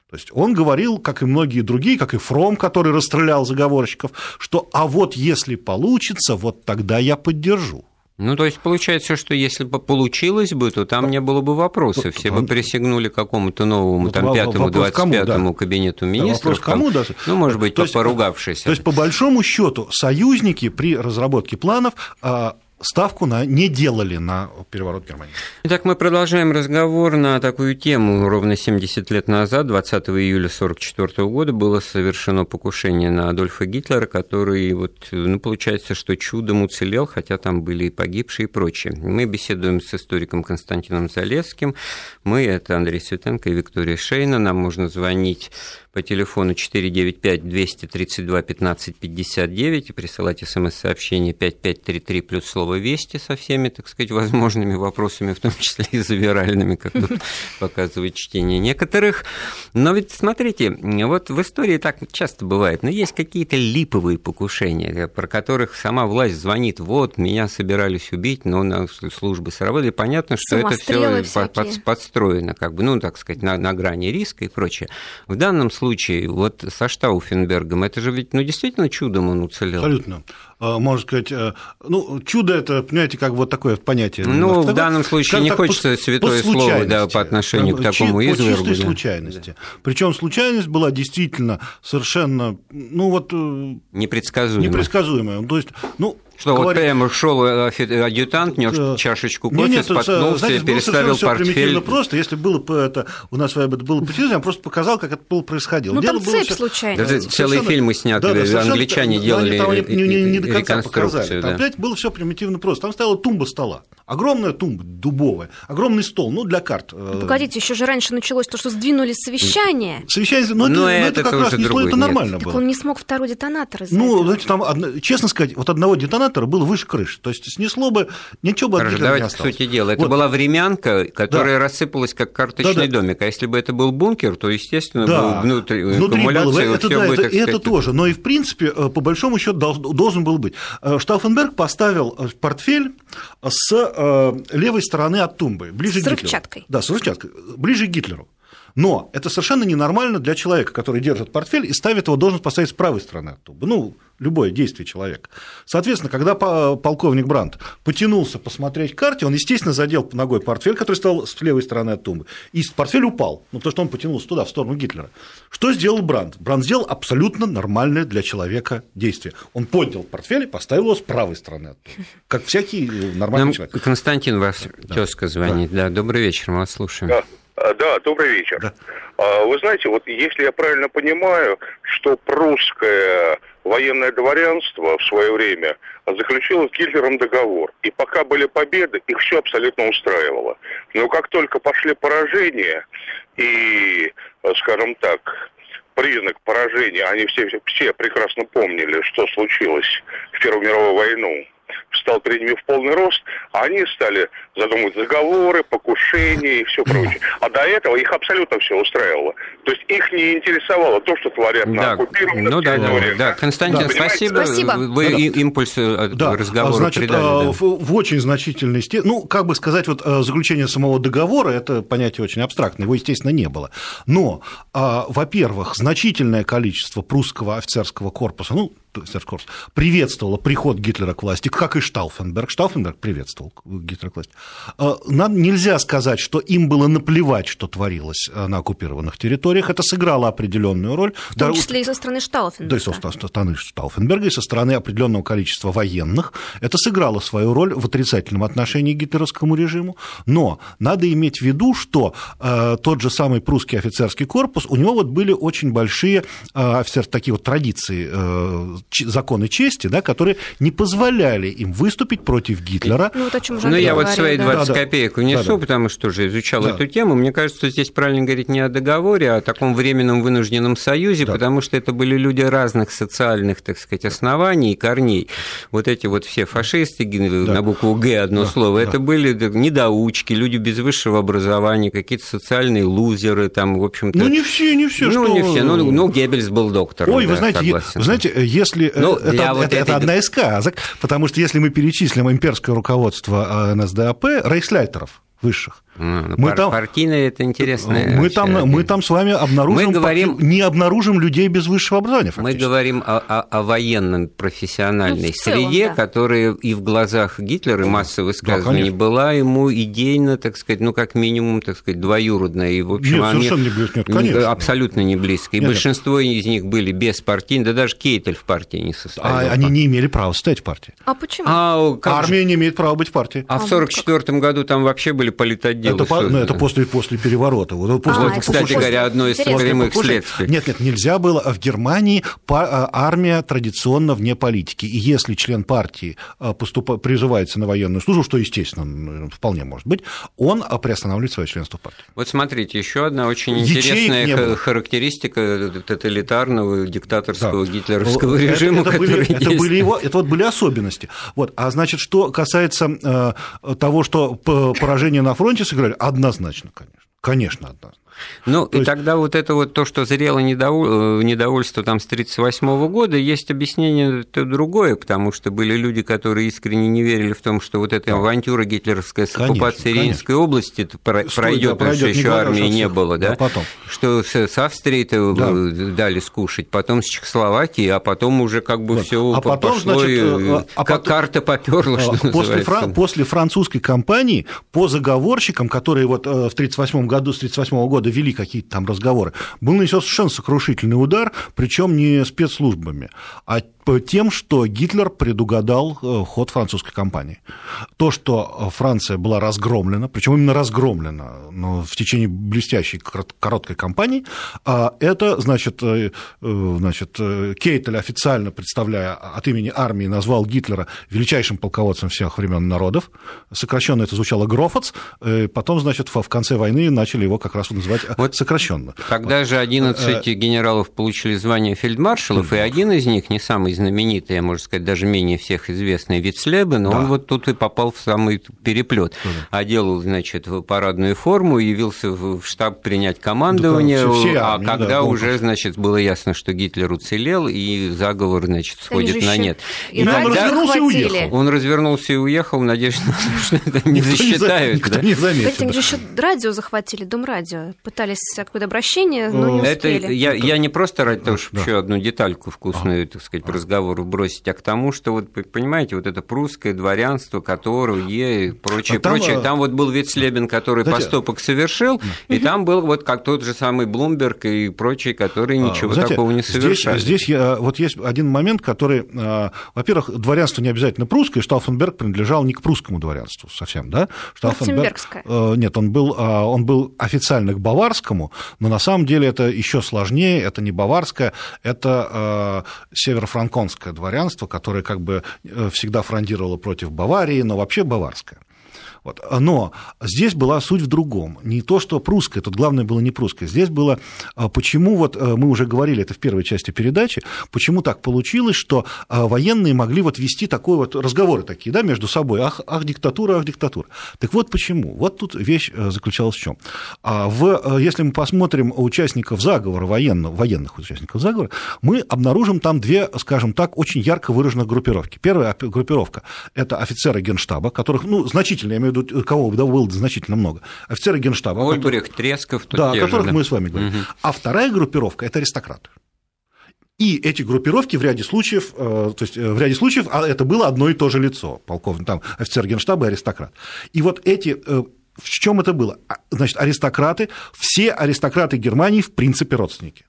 Speaker 4: То есть он говорил, как и многие другие, как и Фром, который расстрелял заговорщиков, что а вот если получится, вот тогда я поддержу.
Speaker 2: Ну, то есть получается, что если бы получилось бы, то там не было бы вопросов. Все бы присягнули какому-то новому, там, пятому, двадцать пятому кабинету министров.
Speaker 4: Да, кому, да.
Speaker 2: Ну, может быть, то есть, поругавшись.
Speaker 4: То есть, по большому счету, союзники при разработке планов а, ставку на, не делали на переворот Германии.
Speaker 2: Итак, мы продолжаем разговор на такую тему. Ровно 70 лет назад, 20 июля 1944 года, было совершено покушение на Адольфа Гитлера, который, вот, ну, получается, что чудом уцелел, хотя там были и погибшие и прочее. Мы беседуем с историком Константином Залесским. Мы, это Андрей Светенко и Виктория Шейна. Нам можно звонить по телефону 495-232-1559 и присылать смс-сообщение 5533 плюс слово «Вести» со всеми, так сказать, возможными вопросами, в том числе и завиральными, как тут (laughs) показывает чтение некоторых. Но ведь смотрите, вот в истории так часто бывает, но есть какие-то липовые покушения, про которых сама власть звонит, вот, меня собирались убить, но на службы сработали. Понятно, что это все под, подстроено, как бы, ну, так сказать, на, на грани риска и прочее. В данном случае случае, вот со Штауфенбергом, это же ведь, ну, действительно чудом он уцелел.
Speaker 4: Абсолютно. А, можно сказать, э, ну, чудо это, понимаете, как вот такое понятие.
Speaker 2: Ну, в данном случае не хочется по, святое по слово да, по отношению к такому
Speaker 4: Чи,
Speaker 2: извергу.
Speaker 4: По чистой да. случайности. Да. Причем случайность была действительно совершенно, ну вот... Э,
Speaker 2: непредсказуемая.
Speaker 4: Непредсказуемая. То есть, ну,
Speaker 2: что говорит... вот прямо шел э, адъютант, нес э, чашечку кофе, нет, споткнулся, знаете, переставил
Speaker 4: было
Speaker 2: портфель.
Speaker 4: просто, если было это, у нас с вами это было по я просто показал, как это было происходило.
Speaker 3: Ну, Дело там цепь было случайно.
Speaker 2: Даже целые фильмы сняты, да, да, англичане делали
Speaker 4: они там не, не, не до конца показали. Там, да. было все примитивно просто. Там стояла тумба стола. Огромная тумба дубовая, огромный стол, ну, для карт.
Speaker 3: Э, погодите, еще же раньше началось то, что сдвинули совещание.
Speaker 4: Совещание, ну, это, ну, это, это как раз не это нормально
Speaker 3: было.
Speaker 4: Так
Speaker 3: он не смог второй детонатор
Speaker 4: Ну, знаете, там, честно сказать, вот одного детонатора было выше крыши. То есть снесло бы, ничего бы
Speaker 2: Хорошо, давайте не к сути дела. Это вот. была времянка, которая да. рассыпалась как карточный да, да. домик. А если бы это был бункер, то, естественно, да. был внутри, внутри аккумуляция.
Speaker 4: Было. Это, да, бы, это, сказать... это тоже. Но и, в принципе, э, по большому счету должен был быть. Э, Штауфенберг поставил э, портфель с левой стороны от тумбы, ближе с к Гитлеру. Да, с рычаткой, ближе к Гитлеру. Но это совершенно ненормально для человека, который держит портфель и ставит его, должен поставить с правой стороны от тумбы. Ну, любое действие человека. Соответственно, когда полковник Брандт потянулся посмотреть карте, он, естественно, задел ногой портфель, который стал с левой стороны от тумбы, и портфель упал, ну, потому что он потянулся туда, в сторону Гитлера. Что сделал Брандт? Брандт сделал абсолютно нормальное для человека действие. Он поднял портфель и поставил его с правой стороны от тумбы, как всякий нормальный Нам человек.
Speaker 2: Константин, вас да. тезка звонит. Да. да, добрый вечер, мы вас слушаем.
Speaker 6: Да. Да, добрый вечер. Да. А, вы знаете, вот если я правильно понимаю, что прусское военное дворянство в свое время заключило с Гитлером договор. И пока были победы, их все абсолютно устраивало. Но как только пошли поражения и, скажем так, признак поражения, они все, все прекрасно помнили, что случилось в Первую мировую войну встал перед ними в полный рост, а они стали задумывать заговоры, покушения и все прочее. А до этого их абсолютно все устраивало. То есть их не интересовало то, что творят да. на оккупированных
Speaker 2: ну, да, да, да, Константин, да. спасибо. спасибо. Вы да, импульс э, да. разговора
Speaker 4: Значит,
Speaker 2: придали. Да.
Speaker 4: В, в очень значительной степени, ну, как бы сказать, вот э, заключение самого договора, это понятие очень абстрактное, его, естественно, не было. Но, во-первых, значительное количество прусского офицерского корпуса, ну, Серкорс, приветствовала приход Гитлера к власти, как и Штауфенберг. Штауфенберг приветствовал Гитлера к власти. А, нам нельзя сказать, что им было наплевать, что творилось а, на оккупированных территориях. Это сыграло определенную роль.
Speaker 3: В том числе и со стороны Штауфенберга. Да, и
Speaker 4: со стороны Штауфенберга, и со стороны определенного количества военных. Это сыграло свою роль в отрицательном отношении к гитлеровскому режиму. Но надо иметь в виду, что э, тот же самый прусский офицерский корпус, у него вот были очень большие э, офицер, такие вот традиции э, законы чести, да, которые не позволяли им выступить против Гитлера.
Speaker 2: Ну, вот о чем ну я вот свои 20 да. копеек внесу, да, да. потому что уже изучал да. эту тему. Мне кажется, здесь правильно говорить не о договоре, а о таком временном вынужденном союзе, да. потому что это были люди разных социальных, так сказать, оснований и корней. Вот эти вот все фашисты, да. на букву «Г» одно да. слово, да. это были недоучки, люди без высшего образования, какие-то социальные лузеры, там, в общем-то...
Speaker 4: Ну, не все, не все,
Speaker 2: Ну, что... не все, ну, ну, Геббельс был доктором.
Speaker 4: Ой, да, вы знаете, согласен. вы знаете, если если... Ну, э, это, вот это, этой... это одна из сказок, потому что если мы перечислим имперское руководство э, НСДАП, рейхсляйтеров высших,
Speaker 2: ну, мы пар- там, партийное это интересно.
Speaker 4: Мы там, мы там с вами обнаружим, мы говорим, не обнаружим людей без высшего образования.
Speaker 2: Мы говорим о, о, о военном профессиональной ну, целом, среде, да. которая и в глазах Гитлера, масса высказываний да, была ему идейно, так сказать, ну, как минимум, так сказать, двоюродная. И, в общем,
Speaker 4: нет, они совершенно не близко, нет, конечно.
Speaker 2: Абсолютно не близко. И нет, большинство нет. из них были без партии, да даже Кейтель в партии не состоял.
Speaker 4: А они не имели права стоять в партии.
Speaker 3: А почему?
Speaker 4: А, Армия же? не имеет права быть в партии.
Speaker 2: А, а в 1944 году там вообще были политотделы.
Speaker 4: Это, ну, это после, после переворота. Вот, после,
Speaker 2: а, вот, кстати после, говоря, одно из прямых следствий.
Speaker 4: Нет, нет, нельзя было. В Германии а, армия традиционно вне политики. И если член партии а, поступ... призывается на военную службу, что, естественно, вполне может быть, он а, приостанавливает свое членство в партии.
Speaker 2: Вот смотрите, еще одна очень интересная характеристика тоталитарного диктаторского да. гитлеровского это, режима, это,
Speaker 4: который
Speaker 2: были,
Speaker 4: это были его, это вот были особенности. Вот. А значит, что касается э, того, что поражение на фронте сыграли, однозначно, конечно. Конечно, однозначно.
Speaker 2: Ну, то и есть... тогда вот это вот то, что зрело недовол... Э, недовольство там с 1938 года, есть объяснение то другое, потому что были люди, которые искренне не верили в том, что вот эта да. авантюра гитлеровская с оккупацией Рейнской области пройдет, пройдет, потому что еще армии не было, да? да потом. Что с, с Австрией-то да. дали скушать, потом с Чехословакией, а потом уже как бы вот. все а потом, пошло, значит, и, э, а как потом... карта поперла, что
Speaker 4: после, фран... после французской кампании по заговорщикам, которые вот э, в 1938 году, с 1938 года вели какие-то там разговоры, был нанесен совершенно сокрушительный удар, причем не спецслужбами, а тем, что Гитлер предугадал э, ход французской кампании. То, что Франция была разгромлена, причем именно разгромлена но в течение блестящей короткой кампании, а это, значит, э, э, значит, Кейтель официально представляя от имени армии назвал Гитлера величайшим полководцем всех времен народов. Сокращенно это звучало Грофац. Потом, значит, в конце войны начали его как раз называть вот сокращенно.
Speaker 2: Тогда же 11 генералов получили звание фельдмаршалов, и один из них, не самый самый знаменитый, я можно сказать, даже менее всех известный Вицлебе, но да. он вот тут и попал в самый переплет. Да. Оделал, значит, парадную форму, явился в штаб принять командование, да, все, а когда да, уже, значит, было ясно, что Гитлер уцелел, и заговор, значит, сходит на нет.
Speaker 3: И, и он развернулся и уехал.
Speaker 2: Он развернулся и уехал в надежде, (laughs) что это не засчитают.
Speaker 3: Никто да? не заметил. Кстати, они же еще радио захватили, Дом радио. Пытались какое-то обращение, но не успели.
Speaker 2: Это я, я не просто ради того, чтобы еще одну детальку вкусную, так сказать, разговор бросить, а к тому, что вот, понимаете, вот это прусское дворянство, которое и прочее, а там, прочее. Там вот был Вицлебен, который знаете, поступок совершил, и там был вот как тот же самый Блумберг и прочие, которые а, ничего знаете, такого не совершали.
Speaker 4: Здесь, здесь я, вот есть один момент, который, а, во-первых, дворянство не обязательно прусское, Штауфенберг принадлежал не к прусскому дворянству совсем, да?
Speaker 3: Штауфенберг,
Speaker 4: э, нет, он был, он был официально к баварскому, но на самом деле это еще сложнее, это не баварское, это северо-франконское саксонское дворянство, которое как бы э, всегда фрондировало против Баварии, но вообще баварское. Вот. Но здесь была суть в другом. Не то, что прусское, тут главное было не прусское. Здесь было, а, почему, вот а, мы уже говорили это в первой части передачи, почему так получилось, что а, военные могли вот вести такой вот разговоры такие, да, между собой, ах, ах, диктатура, ах, диктатура. Так вот почему. Вот тут вещь заключалась в чем. В, если мы посмотрим участников заговора, военного, военных участников заговора, мы обнаружим там две, скажем так, очень ярко выраженных группировки. Первая группировка – это офицеры генштаба, которых, ну, значительно, я имею виду, кого было значительно много, офицеры генштаба.
Speaker 2: Ольбрих, который, Тресков.
Speaker 4: Да, о которых же, да. мы с вами говорим. Угу. А вторая группировка – это аристократы. И эти группировки в ряде случаев, э, то есть э, в ряде случаев а это было одно и то же лицо, полковник, там офицер генштаба и аристократ. И вот эти э, в чем это было? А, значит, аристократы, все аристократы Германии в принципе родственники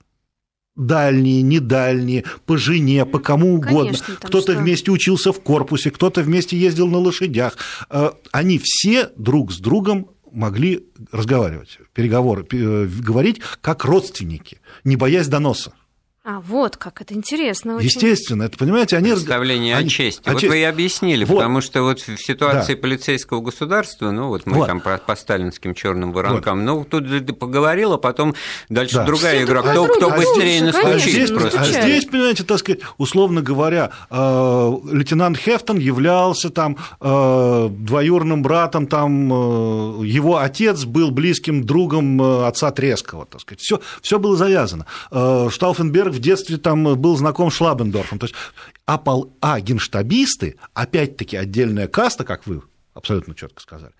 Speaker 4: дальние, недальние, по жене, по кому угодно. Кто-то что... вместе учился в корпусе, кто-то вместе ездил на лошадях. Э, они все друг с другом могли разговаривать, переговоры, э, говорить как родственники, не боясь доноса.
Speaker 3: А, вот как, это интересно.
Speaker 4: Очень. Естественно, это, понимаете, они...
Speaker 2: Представление они... о чести. О вот честь. вы и объяснили, вот. потому что вот в ситуации да. полицейского государства, ну вот мы вот. там по, по сталинским черным воронкам, вот. ну тут поговорил, а потом дальше да. другая Все игра, кто, кто быстрее а настучит
Speaker 4: здесь, просто. А здесь, понимаете, так сказать, условно говоря, э, лейтенант Хефтон являлся там э, двоюрным братом, там э, его отец был близким другом отца Трескова, так сказать. Все, все было завязано. Штауфенберг в детстве там был знаком с Шлабендорфом. То есть, а, пол, а генштабисты, опять-таки отдельная каста, как вы абсолютно четко сказали,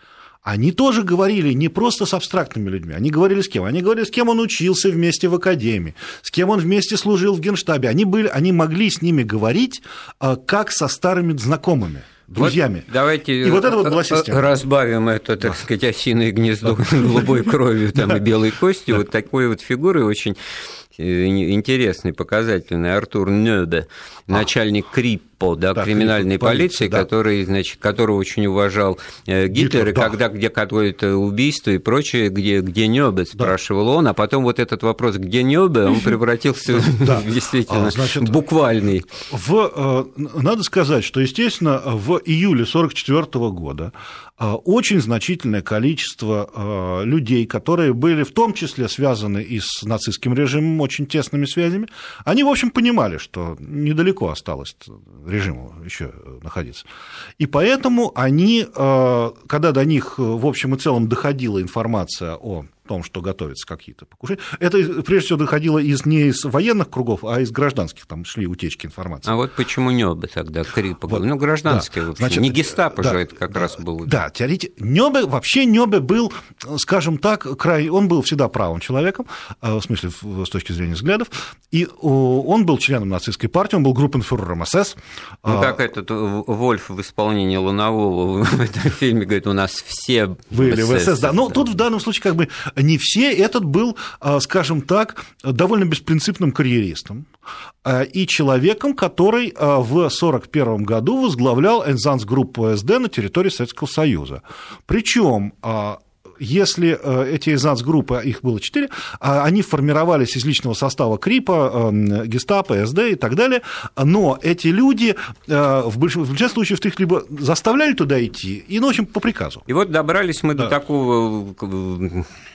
Speaker 4: они тоже говорили не просто с абстрактными людьми, они говорили с кем? Они говорили, с кем он учился вместе в академии, с кем он вместе служил в генштабе. Они, были, они могли с ними говорить а, как со старыми знакомыми друзьями.
Speaker 2: Вот давайте и вот это вот была система. разбавим это, так сказать, осиное гнездо (laughs) голубой кровью там, и белой костью, вот такой вот фигурой очень Э, интересный, показательный Артур Нёбе, а. начальник КРИППО, да, да, криминальной полиции, да. который, значит, которого очень уважал э, Гитлер, Гитлер и да. когда где какое-то убийство и прочее, где, где Нёбе, спрашивал он, а потом вот этот вопрос, где Нёбе, он превратился в (laughs) действительно буквальный.
Speaker 4: В, э, надо сказать, что, естественно, в июле 1944 года а, очень значительное количество а, людей, которые были в том числе связаны и с нацистским режимом очень тесными связями, они, в общем, понимали, что недалеко осталось режиму еще находиться. И поэтому они, а, когда до них в общем и целом доходила информация о том, что готовятся какие-то покушения. Это, прежде всего, доходило из, не из военных кругов, а из гражданских, там шли утечки информации.
Speaker 2: А вот почему Нёбе тогда, Крипа, вот, ну, гражданские, да, значит, не гестапо да, же это как да, раз был.
Speaker 4: Да, теоретически. Нёбе, вообще Нёбе был, скажем так, край, он был всегда правым человеком, э, в смысле, с точки зрения взглядов, и он был членом нацистской партии, он был группенфюрером СС.
Speaker 2: Ну, как этот Вольф в исполнении Лунового в (laughs) этом фильме говорит, у нас все
Speaker 4: были в СС. Да. Но тут в данном случае как бы не все. Этот был, а, скажем так, довольно беспринципным карьеристом а, и человеком, который а, в 1941 году возглавлял Энзанс-группу СД на территории Советского Союза. Причем если э, эти изнац-группы, их было четыре, а они формировались из личного состава КРИПа, эм, Гестапо, СД и так далее, но эти люди э, в большинстве случаев их либо заставляли туда идти, и, ну, в общем, по приказу.
Speaker 2: И вот добрались мы да. до такого...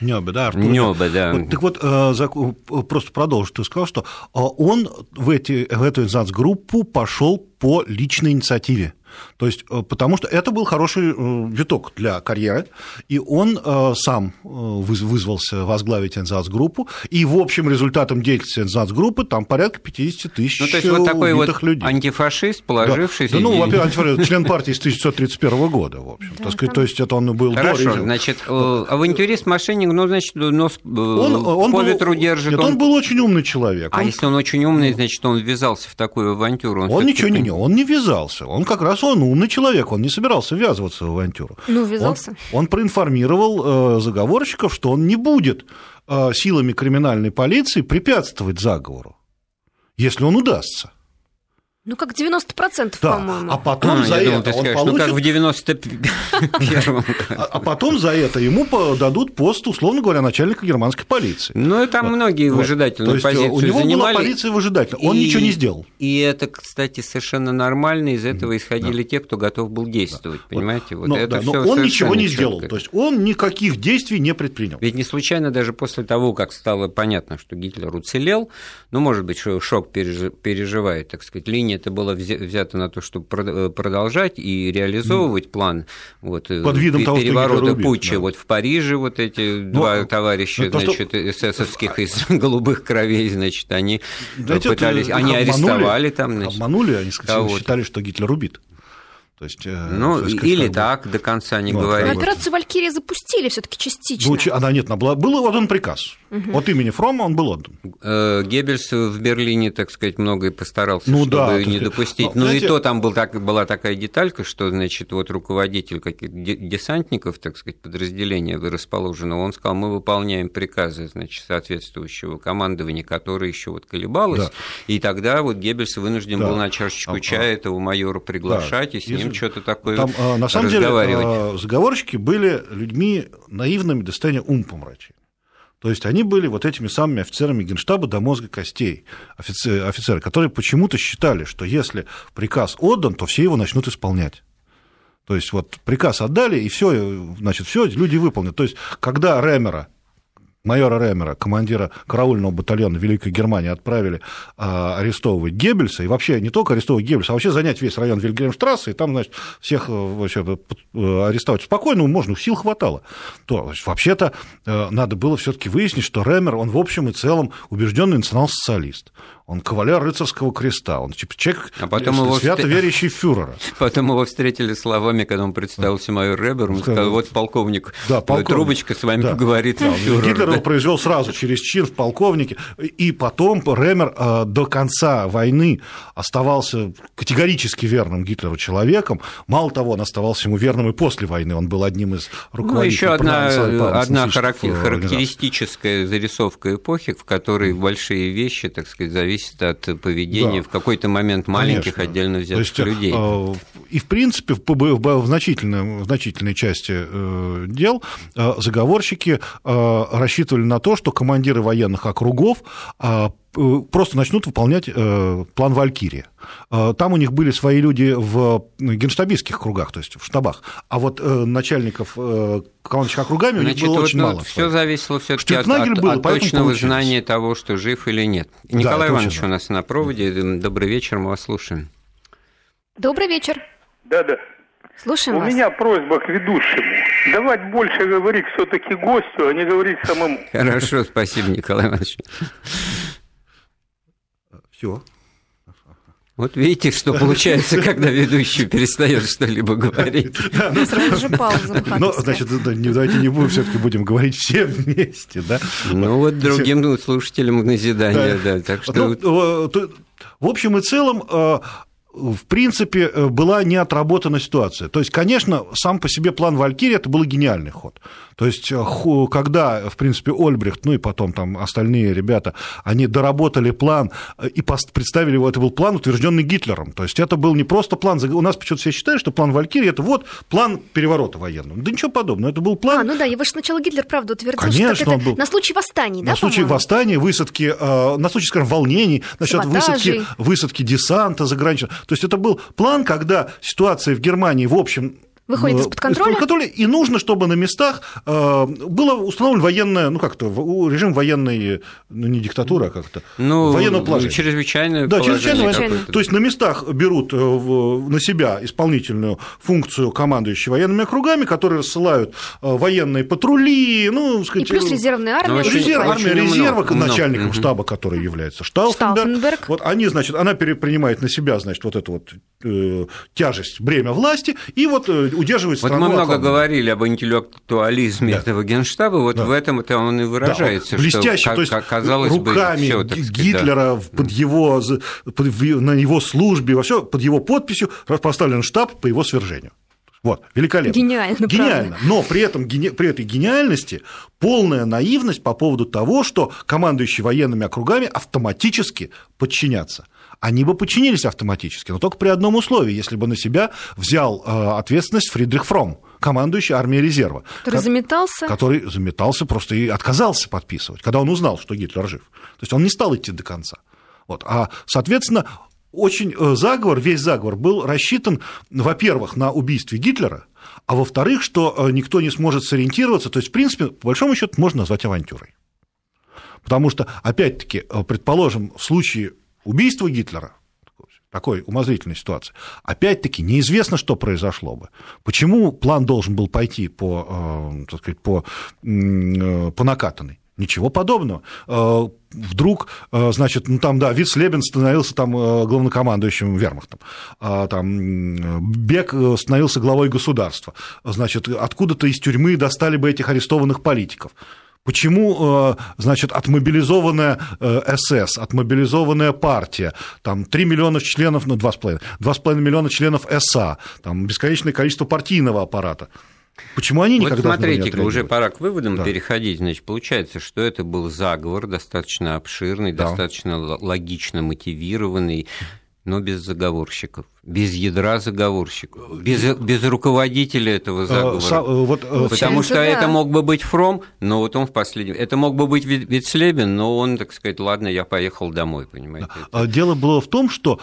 Speaker 4: Нёбе, да, Артур.
Speaker 2: Нёбе, да.
Speaker 4: Вот, так вот, э, просто продолжу, ты сказал, что он в, эти, в эту инстанс-группу пошел по личной инициативе. То есть, э, потому что это был хороший э, виток для карьеры, и он э, сам вызвался возглавить Энзац-группу, и в общем результатом деятельности Энзац-группы там порядка 50 тысяч ну, то есть вот такой вот людей.
Speaker 2: антифашист, положившийся...
Speaker 4: Да, да ну, во-первых, антифашист, член партии с 1931 года, в общем, так сказать, то есть это он был
Speaker 2: Хорошо, до значит, авантюрист, мошенник, ну, значит, нос он, он по ветру держит.
Speaker 4: Нет, он... он был очень умный человек.
Speaker 2: А
Speaker 4: он...
Speaker 2: если он очень умный, значит, он ввязался в такую авантюру?
Speaker 4: Он, он ничего не, он не ввязался, он как раз он умный человек, он не собирался ввязываться в авантюру.
Speaker 3: Ну, ввязался.
Speaker 4: Он, он проинформировал э, заговорщиков, что он не будет э, силами криминальной полиции препятствовать заговору, если он удастся.
Speaker 3: Ну, как 90%, да. по-моему.
Speaker 4: А потом а, за это думал, он
Speaker 2: скажешь,
Speaker 4: получит...
Speaker 2: Ну, как в 91-м.
Speaker 4: А, а потом за это ему дадут пост, условно говоря, начальника германской полиции.
Speaker 2: Ну, и там многие выжидательную позицию
Speaker 4: У него была полиция выжидательная, он ничего не сделал.
Speaker 2: И это, кстати, совершенно нормально, из этого исходили те, кто готов был действовать, понимаете?
Speaker 4: Вот это но он ничего не сделал, то есть он никаких действий не предпринял.
Speaker 2: Ведь не случайно даже после того, как стало понятно, что Гитлер уцелел, ну, может быть, шок переживает, так сказать, линия это было взято на то, чтобы э, продолжать и реализовывать план вот,
Speaker 4: э, Под видом
Speaker 2: переворота
Speaker 4: того,
Speaker 2: путча. Да. Вот в Париже вот эти ну, два товарища, ну, значит, что... эсэсовских из (laughs) голубых кровей, значит, они Знаете, пытались, они обманули, арестовали там, значит,
Speaker 4: обманули, они считали, что Гитлер убит.
Speaker 2: То есть, э, ну, есть, или бы... так до конца не ну, говорили.
Speaker 3: Операцию «Валькирия» запустили все таки частично.
Speaker 4: Ну, она нет, она была, был отдан приказ. Угу. От имени Фрома он был отдан.
Speaker 2: Э, Геббельс в Берлине, так сказать, многое постарался, ну, чтобы да, не допустить. Но, ну, знаете... и то там был, так, была такая деталька, что, значит, вот руководитель каких десантников, так сказать, подразделения расположенного, он сказал, мы выполняем приказы, значит, соответствующего командования, которое еще вот колебалось. Да. И тогда вот Геббельс вынужден да. был на чашечку а, чая этого майора приглашать, да. и с ним что-то такое Там,
Speaker 4: а, на самом деле, а, заговорщики были людьми наивными до состояния ум помрачения. То есть они были вот этими самыми офицерами генштаба до мозга костей, офицеры, офицеры которые почему-то считали, что если приказ отдан, то все его начнут исполнять. То есть вот приказ отдали, и все, значит, все люди выполнят. То есть когда Ремера майора Ремера, командира караульного батальона Великой Германии, отправили а, арестовывать Геббельса, и вообще не только арестовывать Геббельса, а вообще занять весь район Вильгельмштрассе, и там, значит, всех э, вообще, э, арестовать. Спокойно, можно, сил хватало. То вообще-то э, надо было все таки выяснить, что Ремер, он в общем и целом убежденный национал-социалист он кавалер рыцарского креста, он человек, а потом его свято верящий фюрера. (laughs)
Speaker 2: Потом его встретили словами, когда он представился майор Ребер, он сказал, вот полковник, да, полковник. Трубочка с вами да. поговорит. Да,
Speaker 4: фюрер, Гитлер да. его произвел сразу через чин в полковнике, и потом Ремер э, до конца войны оставался категорически верным Гитлеру человеком, мало того, он оставался ему верным и после войны, он был одним из руководителей. Ну,
Speaker 2: еще одна, одна характеристическая зарисовка эпохи, в которой большие вещи, так сказать, зависят зависит от поведения да. в какой-то момент маленьких Конечно. отдельно взятых есть, людей.
Speaker 4: Э, и, в принципе, в значительной, в значительной части э, дел э, заговорщики рассчитывали на то, что командиры военных округов просто начнут выполнять план Валькирия. Там у них были свои люди в генштабистских кругах, то есть в штабах, а вот начальников командующих округами Значит, у них было вот, очень ну, мало.
Speaker 2: Все зависело все-таки от, от, был, от точного знания того, что жив или нет. Николай да, Иванович у нас на проводе. Добрый вечер, мы вас слушаем.
Speaker 3: Добрый вечер.
Speaker 5: Да, да.
Speaker 3: Слушаем
Speaker 5: У
Speaker 3: вас.
Speaker 5: меня просьба к ведущему.
Speaker 7: давать больше говорить все-таки гостю, а не говорить самому.
Speaker 2: Хорошо, спасибо, Николай Иванович.
Speaker 4: Все.
Speaker 2: Вот видите, что получается, когда ведущий перестает что-либо говорить.
Speaker 3: Да, сразу же пауза.
Speaker 4: Ну, значит, давайте не будем, все-таки будем говорить все вместе, да?
Speaker 2: Ну, вот другим слушателям назидание, да. Так что... Ну,
Speaker 4: в общем и целом, э, в принципе, э, была не отработана ситуация. То есть, конечно, сам по себе план Валькирии это был гениальный ход. То есть, э, когда, в принципе, Ольбрихт, ну и потом там остальные ребята, они доработали план э, и представили его, это был план, утвержденный Гитлером. То есть, это был не просто план, у нас почему-то все считают, что план Валькирии это вот план переворота военного. Да ничего подобного, это был план...
Speaker 3: А, ну да, его же сначала Гитлер, правда, утвердил,
Speaker 4: Конечно,
Speaker 3: что
Speaker 4: это был...
Speaker 3: на случай восстаний,
Speaker 4: да, На случай восстания, высадки, на случай, скажем, волнений, насчет высадки, высадки десанта заграничного. То есть, это был план, когда ситуация в Германии, в общем,
Speaker 3: выходит
Speaker 4: э,
Speaker 3: из-под контроля.
Speaker 4: из-под контроля. И нужно, чтобы на местах э, было установлено военное, ну как-то, режим военной, ну не диктатура, а как-то,
Speaker 2: ну, военного положения. Чрезвычайное
Speaker 4: да, чрезвычайное. То есть на местах берут э, на себя исполнительную функцию командующие военными округами, которые рассылают военные патрули, ну,
Speaker 3: сказать, и плюс резервная армия. Ну,
Speaker 4: резерв, армия резерва, много, начальником много. штаба, который является Штауфенберг. Штауфенберг. Вот они, значит, она принимает на себя, значит, вот эту вот э, тяжесть, бремя власти, и вот удерживать
Speaker 2: страну. Вот мы много говорили об интеллектуализме да. этого генштаба, вот да. в этом это он и выражается.
Speaker 4: Да, блестяще, что, то есть казалось руками бы, всё, Гитлера да. под его, под, на его службе, во все под его подписью поставлен штаб по его свержению. Вот, великолепно.
Speaker 3: Гениально,
Speaker 4: Гениально.
Speaker 3: Правда.
Speaker 4: Но при, этом, при этой гениальности полная наивность по поводу того, что командующие военными округами автоматически подчинятся они бы подчинились автоматически, но только при одном условии, если бы на себя взял э, ответственность Фридрих Фром, командующий армией резерва.
Speaker 3: Который заметался?
Speaker 4: Который заметался просто и отказался подписывать, когда он узнал, что Гитлер жив. То есть он не стал идти до конца. Вот. А, соответственно, очень э, заговор, весь заговор был рассчитан, во-первых, на убийстве Гитлера, а во-вторых, что э, никто не сможет сориентироваться. То есть, в принципе, по большому счету, можно назвать авантюрой. Потому что, опять-таки, предположим, в случае убийство Гитлера, такой умозрительной ситуации, опять-таки неизвестно, что произошло бы. Почему план должен был пойти по, э, так сказать, по, э, по накатанной? Ничего подобного. Э, вдруг, значит, ну там, да, Вицлебен становился там главнокомандующим вермахтом, там Бек становился главой государства, значит, откуда-то из тюрьмы достали бы этих арестованных политиков. Почему, э, значит, отмобилизованная э, СС, отмобилизованная партия, там 3 миллиона членов, ну, 2,5, 2,5 миллиона членов СА, там бесконечное количество партийного аппарата. Почему они никогда
Speaker 2: вот смотрите, не уже пора к выводам да. переходить. Значит, получается, что это был заговор достаточно обширный, да. достаточно логично мотивированный, но без заговорщиков без ядра заговорщиков, без, без руководителя этого э, заговора. Са, э, вот, э, Потому что да. это мог бы быть Фром, но вот он в последнем... Это мог бы быть Вицлебин, но он, так сказать, ладно, я поехал домой, понимаете.
Speaker 4: А дело было в том, что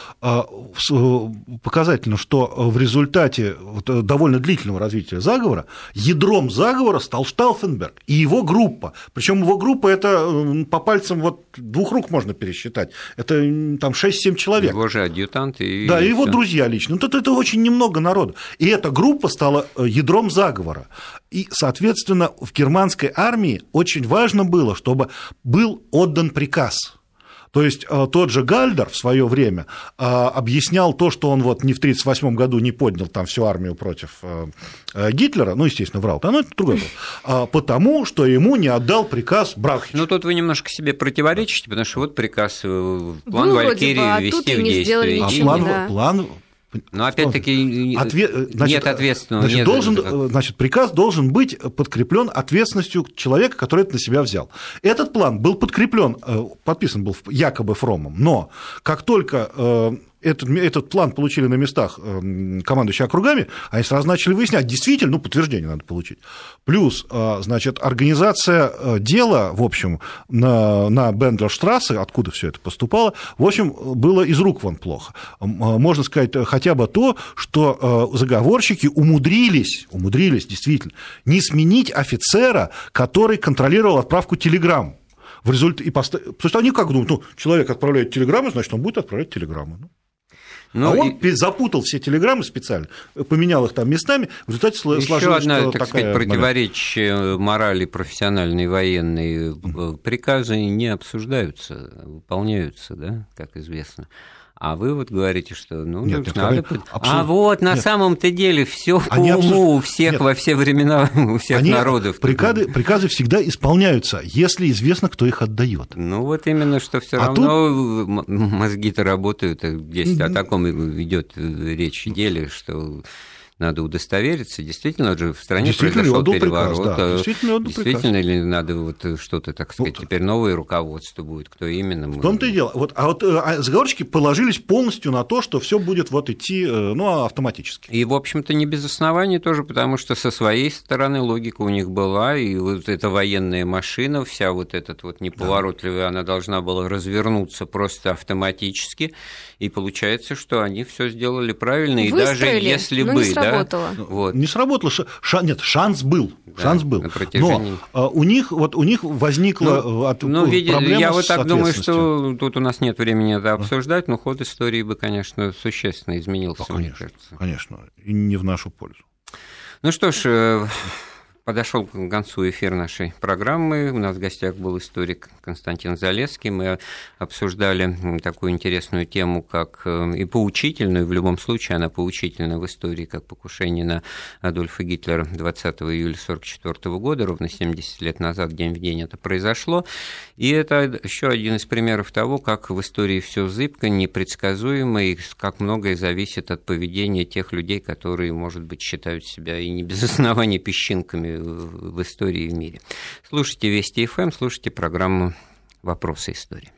Speaker 4: показательно, что в результате довольно длительного развития заговора ядром заговора стал Штауфенберг и его группа. Причем его группа это по пальцам вот двух рук можно пересчитать. Это там 6-7 человек.
Speaker 2: Его же адъютант и...
Speaker 4: Да, и его друзья друзья лично. Ну, это, это очень немного народу. И эта группа стала э, ядром заговора. И, соответственно, в германской армии очень важно было, чтобы был отдан приказ. То есть э, тот же Гальдер в свое время э, объяснял то, что он вот не в 1938 году не поднял там всю армию против Гитлера, ну, естественно, врал, но это другой вопрос, а потому что ему не отдал приказ Брахич.
Speaker 2: Ну, тут вы немномножко себе противоречите, потому что вот приказ, план ну, Валькирии а ввести в действие.
Speaker 4: А план, да. план
Speaker 2: но опять-таки Отве... значит, нет ответственного.
Speaker 4: Значит,
Speaker 2: нет
Speaker 4: должен, э, значит, приказ должен быть подкреплен ответственностью человека, который это на себя взял. Этот план был подкреплен, э, подписан был якобы Фромом, но как только э, этот, этот план получили на местах эм, командующие округами, они сразу начали выяснять, действительно, ну, подтверждение надо получить. Плюс, э, значит, организация э, дела, в общем, на, на Бендлерштрассе, откуда все это поступало, в общем, было из рук вон плохо. Э, можно сказать хотя бы то, что заговорщики умудрились, умудрились действительно, не сменить офицера, который контролировал отправку телеграмм. В результате, и пост... То есть они как думают, ну, человек отправляет телеграмму, значит, он будет отправлять телеграмму. Ну. Ну, а он и... запутал все телеграммы специально, поменял их там местами, в результате сложилось,
Speaker 2: Еще одна, так сказать, противоречие морали профессиональной и военной. Приказы не обсуждаются, выполняются, да, как известно. А вы вот говорите, что ну нет, нет, надо. Абсолютно... А вот на самом-то деле все по уму абсолютно... у всех нет. во все времена (laughs) у всех Они... народов.
Speaker 4: Приказы, приказы всегда исполняются, если известно, кто их отдает.
Speaker 2: Ну вот именно, что все а равно тут... мозги-то работают, здесь о таком идет речь деле, что надо удостовериться, действительно же в стране действительно произошел переворот. Приказ, да. Действительно, действительно ли надо вот что-то, так сказать, вот. теперь новое руководство будет, кто именно?
Speaker 4: В том-то и дело. Вот, а вот э, а заговорщики положились полностью на то, что все будет вот идти э, ну, автоматически.
Speaker 2: И, в общем-то, не без оснований тоже, потому что со своей стороны логика у них была, и вот эта военная машина, вся вот эта вот неповоротливая, да. она должна была развернуться просто автоматически, и получается, что они все сделали правильно, Выстроили, и даже если бы,
Speaker 3: сработало.
Speaker 4: Да, вот. Не сработало. Ша... Нет, шанс был. Да, шанс был. Протяжении... Но а, у них, вот, у них возникла ну, от,
Speaker 2: ну, видите, проблема Я вот так думаю, что тут у нас нет времени это обсуждать, но ход истории бы, конечно, существенно изменился,
Speaker 4: да, конечно, мне кажется. Конечно, и не в нашу пользу.
Speaker 2: Ну что ж, э, Подошел к концу эфир нашей программы. У нас в гостях был историк Константин Залеский. Мы обсуждали такую интересную тему, как э, и поучительную, в любом случае она поучительна в истории, как покушение на Адольфа Гитлера 20 июля 1944 года, ровно 70 лет назад, день в день это произошло. И это еще один из примеров того, как в истории все зыбко, непредсказуемо, и как многое зависит от поведения тех людей, которые, может быть, считают себя и не без (laughs) основания песчинками в истории и в мире. Слушайте Вести ФМ, слушайте программу «Вопросы истории».